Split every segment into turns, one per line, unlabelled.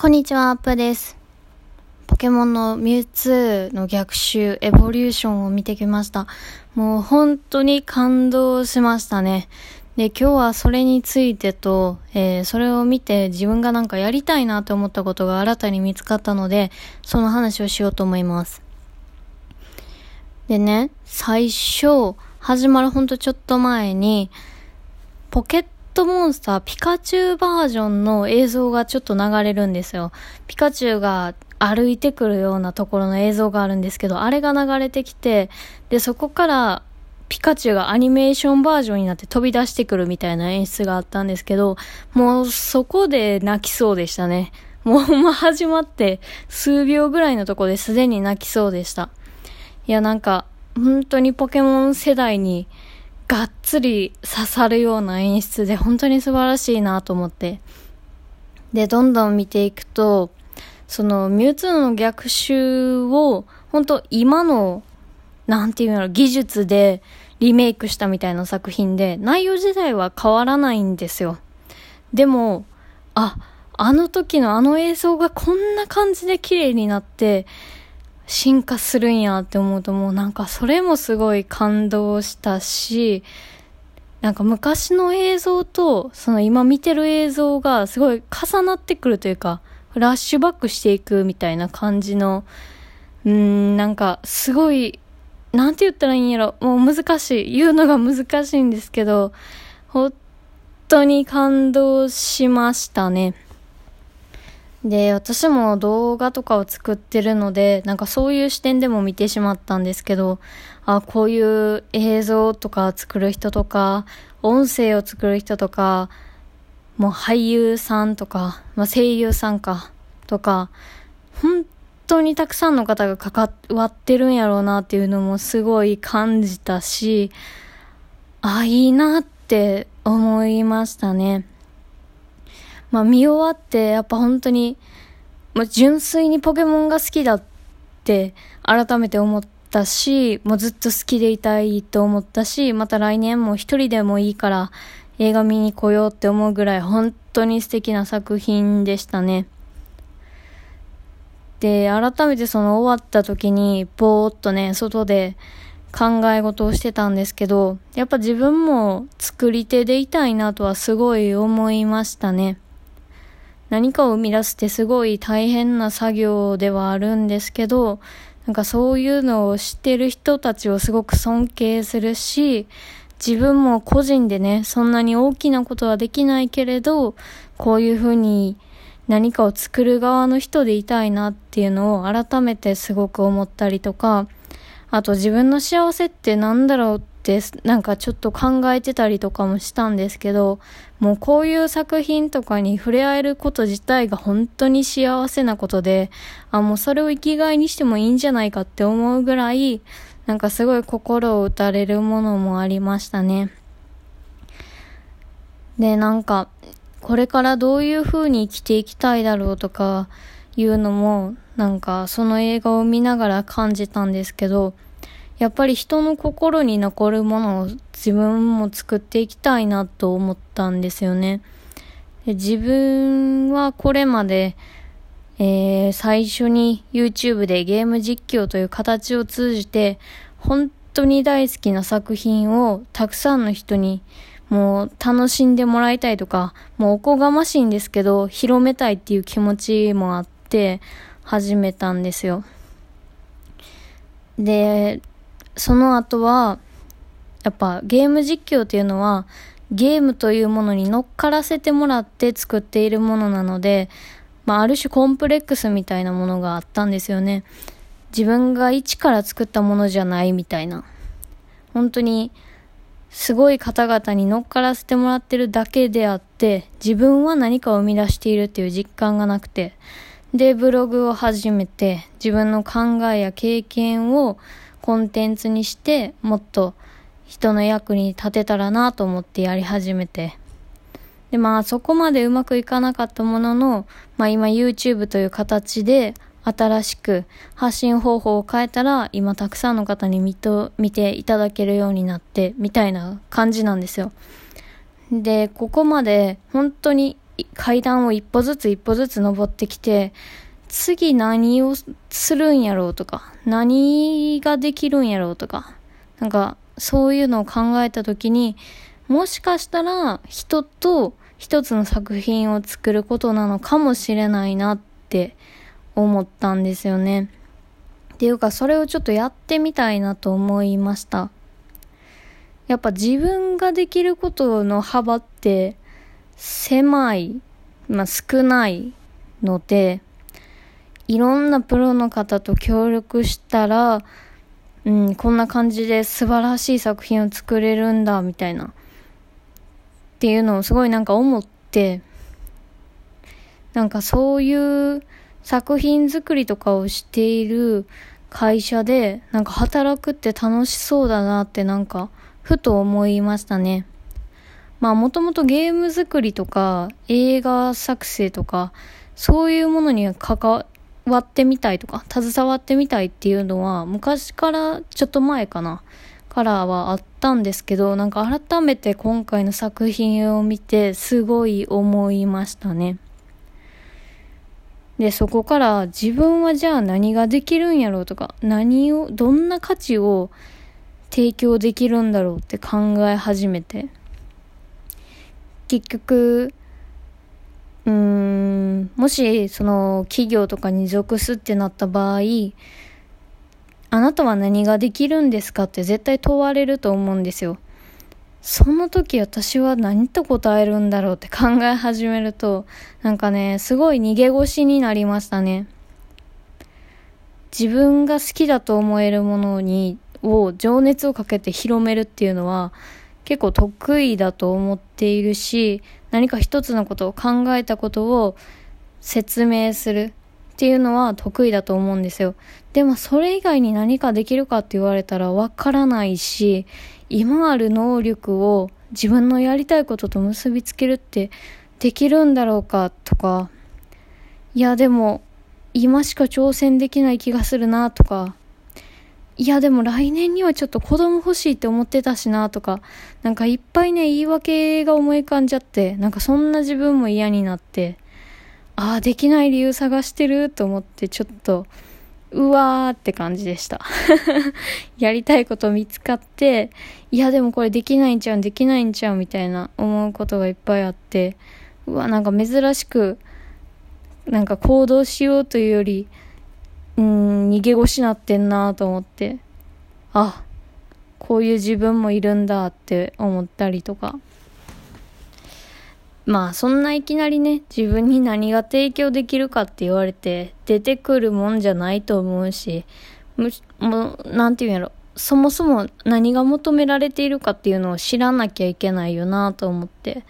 こんにちは、アップです。ポケモンのミュウツーの逆襲、エボリューションを見てきました。もう本当に感動しましたね。で、今日はそれについてと、えー、それを見て自分がなんかやりたいなと思ったことが新たに見つかったので、その話をしようと思います。でね、最初、始まるほんとちょっと前に、ポケッットモンスターピカチュウバージョンの映像がちょっと流れるんですよ。ピカチュウが歩いてくるようなところの映像があるんですけど、あれが流れてきて、で、そこからピカチュウがアニメーションバージョンになって飛び出してくるみたいな演出があったんですけど、もうそこで泣きそうでしたね。もうま始まって数秒ぐらいのとこですでに泣きそうでした。いやなんか、本当にポケモン世代にがっつり刺さるような演出で本当に素晴らしいなと思って。で、どんどん見ていくと、そのミュウツーの逆襲を、本当今の、なんていうの、技術でリメイクしたみたいな作品で、内容自体は変わらないんですよ。でも、あ、あの時のあの映像がこんな感じで綺麗になって、進化するんやって思うともうなんかそれもすごい感動したし、なんか昔の映像とその今見てる映像がすごい重なってくるというか、フラッシュバックしていくみたいな感じの、うーん、なんかすごい、なんて言ったらいいんやろ。もう難しい。言うのが難しいんですけど、本当に感動しましたね。で、私も動画とかを作ってるので、なんかそういう視点でも見てしまったんですけど、あ、こういう映像とか作る人とか、音声を作る人とか、もう俳優さんとか、まあ、声優さんか、とか、本当にたくさんの方が関わってるんやろうなっていうのもすごい感じたし、あ、いいなって思いましたね。まあ見終わってやっぱ本当に、まあ、純粋にポケモンが好きだって改めて思ったし、もうずっと好きでいたいと思ったし、また来年も一人でもいいから映画見に来ようって思うぐらい本当に素敵な作品でしたね。で、改めてその終わった時にぼーっとね、外で考え事をしてたんですけど、やっぱ自分も作り手でいたいなとはすごい思いましたね。何かを生み出すってすごい大変な作業ではあるんですけど、なんかそういうのを知ってる人たちをすごく尊敬するし、自分も個人でね、そんなに大きなことはできないけれど、こういうふうに何かを作る側の人でいたいなっていうのを改めてすごく思ったりとか、あと自分の幸せって何だろうってなんかちょっと考えてたりとかもしたんですけど、もうこういう作品とかに触れ合えること自体が本当に幸せなことで、あ、もうそれを生きがいにしてもいいんじゃないかって思うぐらい、なんかすごい心を打たれるものもありましたね。で、なんか、これからどういう風に生きていきたいだろうとかいうのも、なんかその映画を見ながら感じたんですけど、やっぱり人の心に残るものを自分も作っていきたいなと思ったんですよね。で自分はこれまで、えー、最初に YouTube でゲーム実況という形を通じて本当に大好きな作品をたくさんの人にもう楽しんでもらいたいとか、もうおこがましいんですけど、広めたいっていう気持ちもあってって始めたんですよ。で、その後は、やっぱゲーム実況っていうのは、ゲームというものに乗っからせてもらって作っているものなので、まあ、ある種コンプレックスみたいなものがあったんですよね。自分が一から作ったものじゃないみたいな。本当に、すごい方々に乗っからせてもらってるだけであって、自分は何かを生み出しているっていう実感がなくて、で、ブログを始めて、自分の考えや経験をコンテンツにしてもっと人の役に立てたらなと思ってやり始めて。で、まあそこまでうまくいかなかったものの、まあ今 YouTube という形で新しく発信方法を変えたら今たくさんの方に見と見ていただけるようになってみたいな感じなんですよ。で、ここまで本当に階段を一歩ずつ一歩ずつ登ってきて、次何をするんやろうとか、何ができるんやろうとか、なんか、そういうのを考えた時に、もしかしたら人と一つの作品を作ることなのかもしれないなって思ったんですよね。っていうか、それをちょっとやってみたいなと思いました。やっぱ自分ができることの幅って狭い、まあ、少ないので、いろんなプロの方と協力したら、うん、こんな感じで素晴らしい作品を作れるんだ、みたいな。っていうのをすごいなんか思って、なんかそういう作品作りとかをしている会社でなんか働くって楽しそうだなってなんかふと思いましたね。まあもともとゲーム作りとか映画作成とかそういうものに関わってみたいとか携わってみたいっていうのは昔からちょっと前かなからはあったんですけど、なんか改めて今回の作品を見てすごい思いましたね。で、そこから自分はじゃあ何ができるんやろうとか、何を、どんな価値を提供できるんだろうって考え始めて、結局、うーん、もしその企業とかに属すってなった場合、あなたは何ができるんですかって絶対問われると思うんですよ。その時私は何と答えるんだろうって考え始めると、なんかね、すごい逃げ腰になりましたね。自分が好きだと思えるものに、を情熱をかけて広めるっていうのは結構得意だと思っているし、何か一つのことを考えたことを説明する。っていうのは得意だと思うんですよ。でもそれ以外に何かできるかって言われたらわからないし、今ある能力を自分のやりたいことと結びつけるってできるんだろうかとか、いやでも今しか挑戦できない気がするなとか、いやでも来年にはちょっと子供欲しいって思ってたしなとか、なんかいっぱいね言い訳が思い浮かんじゃって、なんかそんな自分も嫌になって、ああ、できない理由探してると思って、ちょっと、うわーって感じでした。やりたいこと見つかって、いやでもこれできないんちゃうできないんちゃうみたいな思うことがいっぱいあって、うわ、なんか珍しく、なんか行動しようというより、うん、逃げ腰なってんなと思って、あ、こういう自分もいるんだって思ったりとか。まあそんないきなりね、自分に何が提供できるかって言われて出てくるもんじゃないと思うし、むもう、なんて言うんやろ。そもそも何が求められているかっていうのを知らなきゃいけないよなと思って、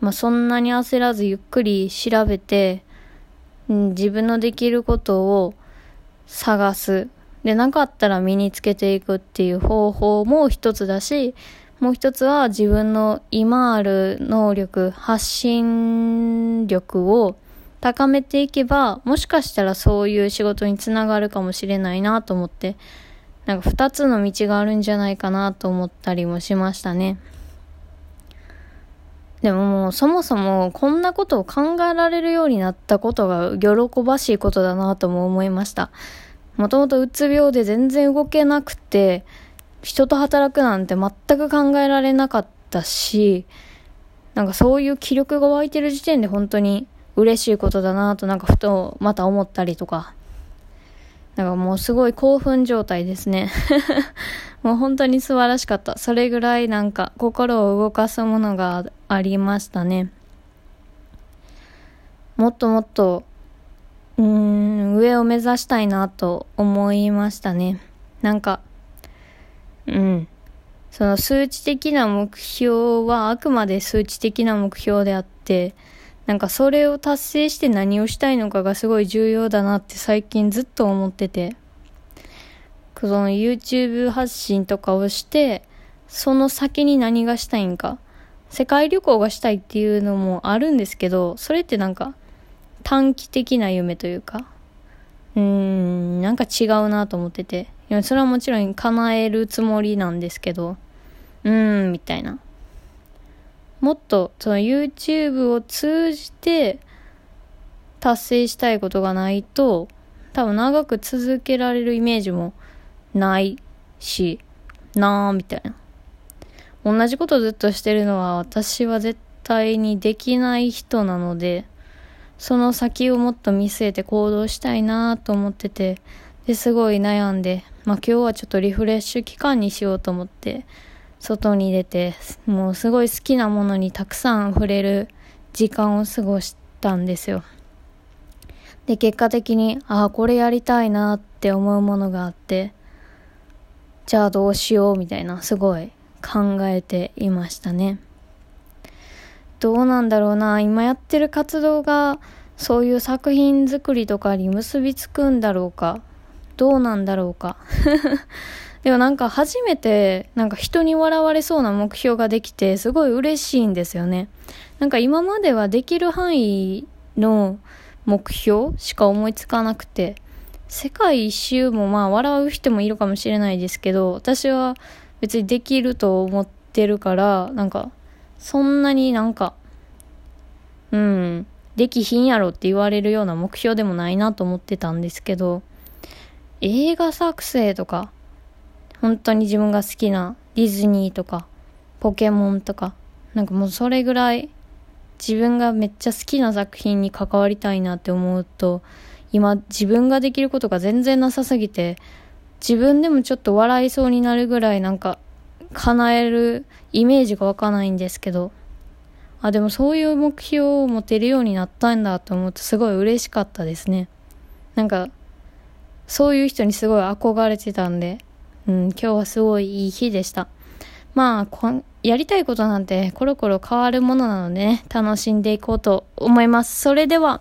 まあそんなに焦らずゆっくり調べて、うん、自分のできることを探す。で、なかったら身につけていくっていう方法も一つだし、もう一つは自分の今ある能力、発信力を高めていけば、もしかしたらそういう仕事につながるかもしれないなと思って、なんか二つの道があるんじゃないかなと思ったりもしましたね。でももうそもそもこんなことを考えられるようになったことが喜ばしいことだなとも思いました。もともとうつ病で全然動けなくて、人と働くなんて全く考えられなかったし、なんかそういう気力が湧いてる時点で本当に嬉しいことだなとなんかふとまた思ったりとか。なんかもうすごい興奮状態ですね。もう本当に素晴らしかった。それぐらいなんか心を動かすものがありましたね。もっともっと、うん、上を目指したいなと思いましたね。なんか、うん。その数値的な目標はあくまで数値的な目標であって、なんかそれを達成して何をしたいのかがすごい重要だなって最近ずっと思ってて、その YouTube 発信とかをして、その先に何がしたいんか、世界旅行がしたいっていうのもあるんですけど、それってなんか短期的な夢というか、うーん、なんか違うなと思ってて。それはもちろん叶えるつもりなんですけど、うーん、みたいな。もっとその YouTube を通じて達成したいことがないと多分長く続けられるイメージもないしなあみたいな。同じことずっとしてるのは私は絶対にできない人なのでその先をもっと見据えて行動したいなと思っててですごい悩んでまあ今日はちょっとリフレッシュ期間にしようと思って外に出てもうすごい好きなものにたくさん触れる時間を過ごしたんですよ。で結果的にああこれやりたいなって思うものがあってじゃあどうしようみたいなすごい考えていましたね。どうなんだろうな。今やってる活動がそういう作品作りとかに結びつくんだろうか。どうなんだろうか。でもなんか初めてなんか人に笑われそうな目標ができてすごい嬉しいんですよね。なんか今まではできる範囲の目標しか思いつかなくて世界一周もまあ笑う人もいるかもしれないですけど私は別にできると思ってるからなんかそんなになんかうんできひんやろって言われるような目標でもないなと思ってたんですけど映画作成とか本当に自分が好きなディズニーとか、ポケモンとか、なんかもうそれぐらい自分がめっちゃ好きな作品に関わりたいなって思うと、今自分ができることが全然なさすぎて、自分でもちょっと笑いそうになるぐらいなんか叶えるイメージが湧かないんですけど、あ、でもそういう目標を持てるようになったんだと思うとすごい嬉しかったですね。なんか、そういう人にすごい憧れてたんで、うん、今日はすごいいい日でした。まあこ、やりたいことなんてコロコロ変わるものなのでね、楽しんでいこうと思います。それでは。